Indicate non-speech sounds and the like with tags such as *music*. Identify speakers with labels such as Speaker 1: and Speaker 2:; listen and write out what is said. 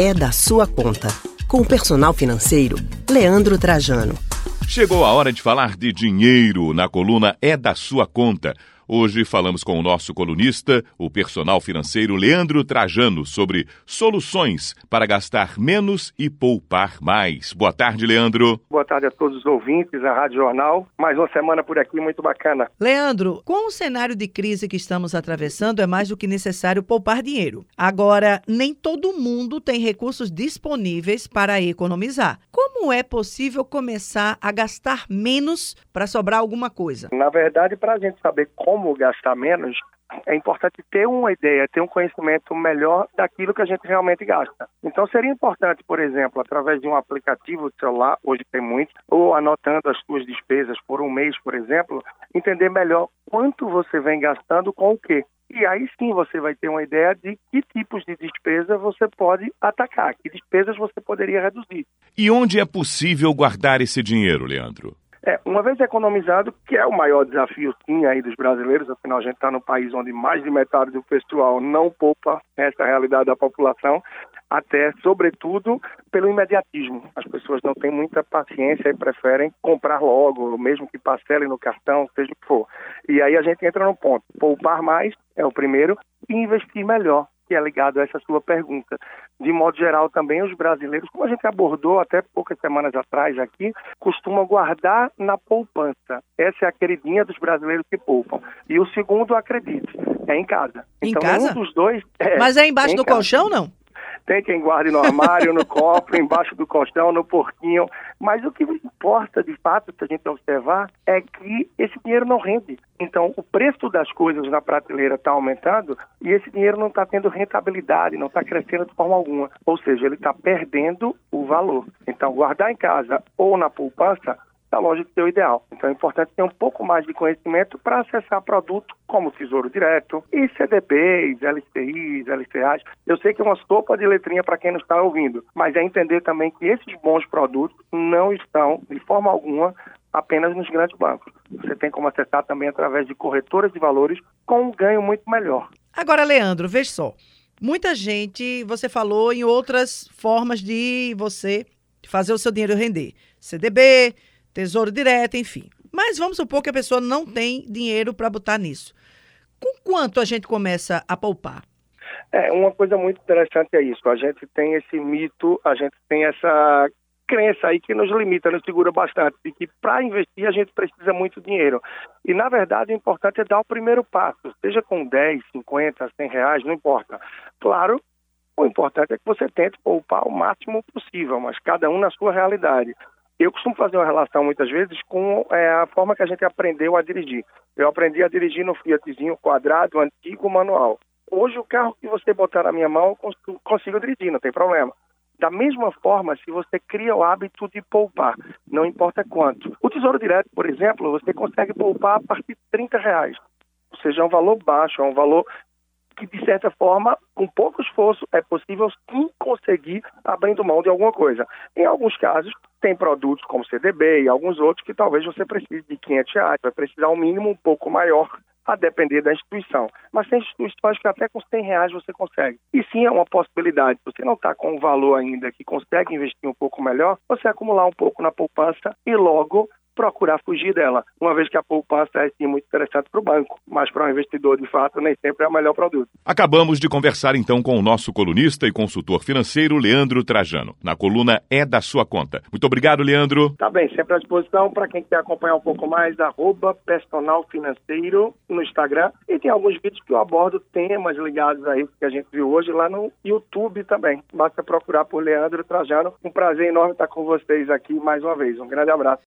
Speaker 1: é da sua conta. Com o personal financeiro, Leandro Trajano.
Speaker 2: Chegou a hora de falar de dinheiro na coluna É da Sua Conta. Hoje falamos com o nosso colunista, o personal financeiro Leandro Trajano, sobre soluções para gastar menos e poupar mais. Boa tarde, Leandro.
Speaker 3: Boa tarde a todos os ouvintes da Rádio Jornal. Mais uma semana por aqui muito bacana.
Speaker 4: Leandro, com o cenário de crise que estamos atravessando, é mais do que necessário poupar dinheiro. Agora, nem todo mundo tem recursos disponíveis para economizar. Como é possível começar a gastar menos para sobrar alguma coisa?
Speaker 3: Na verdade, para a gente saber como gastar menos, é importante ter uma ideia, ter um conhecimento melhor daquilo que a gente realmente gasta. Então, seria importante, por exemplo, através de um aplicativo celular, hoje tem muito, ou anotando as suas despesas por um mês, por exemplo, entender melhor quanto você vem gastando com o quê. E aí sim você vai ter uma ideia de que tipos de despesa você pode atacar, que despesas você poderia reduzir.
Speaker 2: E onde é possível guardar esse dinheiro, Leandro?
Speaker 3: É, uma vez economizado, que é o maior desafio sim aí dos brasileiros, afinal a gente está no país onde mais de metade do pessoal não poupa essa é a realidade da população, até sobretudo pelo imediatismo. As pessoas não têm muita paciência e preferem comprar logo, mesmo que parcelem no cartão, seja o que for. E aí a gente entra no ponto, poupar mais é o primeiro e investir melhor que é ligado a essa sua pergunta. De modo geral, também os brasileiros, como a gente abordou até poucas semanas atrás aqui, costumam guardar na poupança. Essa é a queridinha dos brasileiros que poupam. E o segundo, acredite, é em casa.
Speaker 4: Em
Speaker 3: então,
Speaker 4: casa?
Speaker 3: um dos dois. *laughs* É,
Speaker 4: Mas é embaixo
Speaker 3: em
Speaker 4: do
Speaker 3: casa.
Speaker 4: colchão, não?
Speaker 3: Tem quem guarde no armário, no cofre, embaixo do colchão, no porquinho. Mas o que importa, de fato, se a gente observar, é que esse dinheiro não rende. Então, o preço das coisas na prateleira está aumentando e esse dinheiro não está tendo rentabilidade, não está crescendo de forma alguma. Ou seja, ele está perdendo o valor. Então, guardar em casa ou na poupança está longe de ser o ideal. Então é importante ter um pouco mais de conhecimento para acessar produtos como Tesouro Direto e CDBs, LCIs, LCAs. Eu sei que é uma sopa de letrinha para quem não está ouvindo, mas é entender também que esses bons produtos não estão, de forma alguma, apenas nos grandes bancos. Você tem como acessar também através de corretoras de valores com um ganho muito melhor.
Speaker 4: Agora, Leandro, veja só. Muita gente, você falou em outras formas de você fazer o seu dinheiro render. CDB, Tesouro Direto, enfim. Mas vamos supor que a pessoa não tem dinheiro para botar nisso. Com quanto a gente começa a poupar?
Speaker 3: É, uma coisa muito interessante é isso. A gente tem esse mito, a gente tem essa crença aí que nos limita, nos segura bastante, de que para investir a gente precisa muito dinheiro. E, na verdade, o importante é dar o primeiro passo, seja com 10, 50, 100 reais, não importa. Claro, o importante é que você tente poupar o máximo possível, mas cada um na sua realidade. Eu costumo fazer uma relação muitas vezes com é, a forma que a gente aprendeu a dirigir. Eu aprendi a dirigir no Fiatzinho quadrado, antigo, manual. Hoje, o carro que você botar na minha mão, eu consigo, dirigir, não tem problema. Da mesma forma, se você cria o hábito de poupar, não importa quanto. O Tesouro Direto, por exemplo, você consegue poupar a partir de 30 reais. Ou seja, é um valor baixo, é um valor que, de certa forma, com pouco esforço, é possível sim conseguir abrindo mão de alguma coisa. Em alguns casos, tem produtos como CDB e alguns outros que talvez você precise de 500 reais, vai precisar um mínimo um pouco maior a depender da instituição. Mas tem instituições que até com 100 reais você consegue. E sim é uma possibilidade. Se você não está com um valor ainda que consegue investir um pouco melhor, você acumular um pouco na poupança e logo procurar fugir dela, uma vez que a poupança é sim muito interessante para o banco, mas para um investidor de fato nem sempre é o melhor produto.
Speaker 2: Acabamos de conversar então com o nosso colunista e consultor financeiro Leandro Trajano, na coluna É da Sua Conta. Muito obrigado, Leandro.
Speaker 3: Tá bem, sempre à disposição para quem quer acompanhar um pouco mais, arroba personal financeiro no Instagram e tem alguns vídeos que eu abordo temas ligados a isso que a gente viu hoje lá no YouTube também. Basta procurar por Leandro Trajano. Um prazer enorme estar com vocês aqui mais uma vez. Um grande abraço.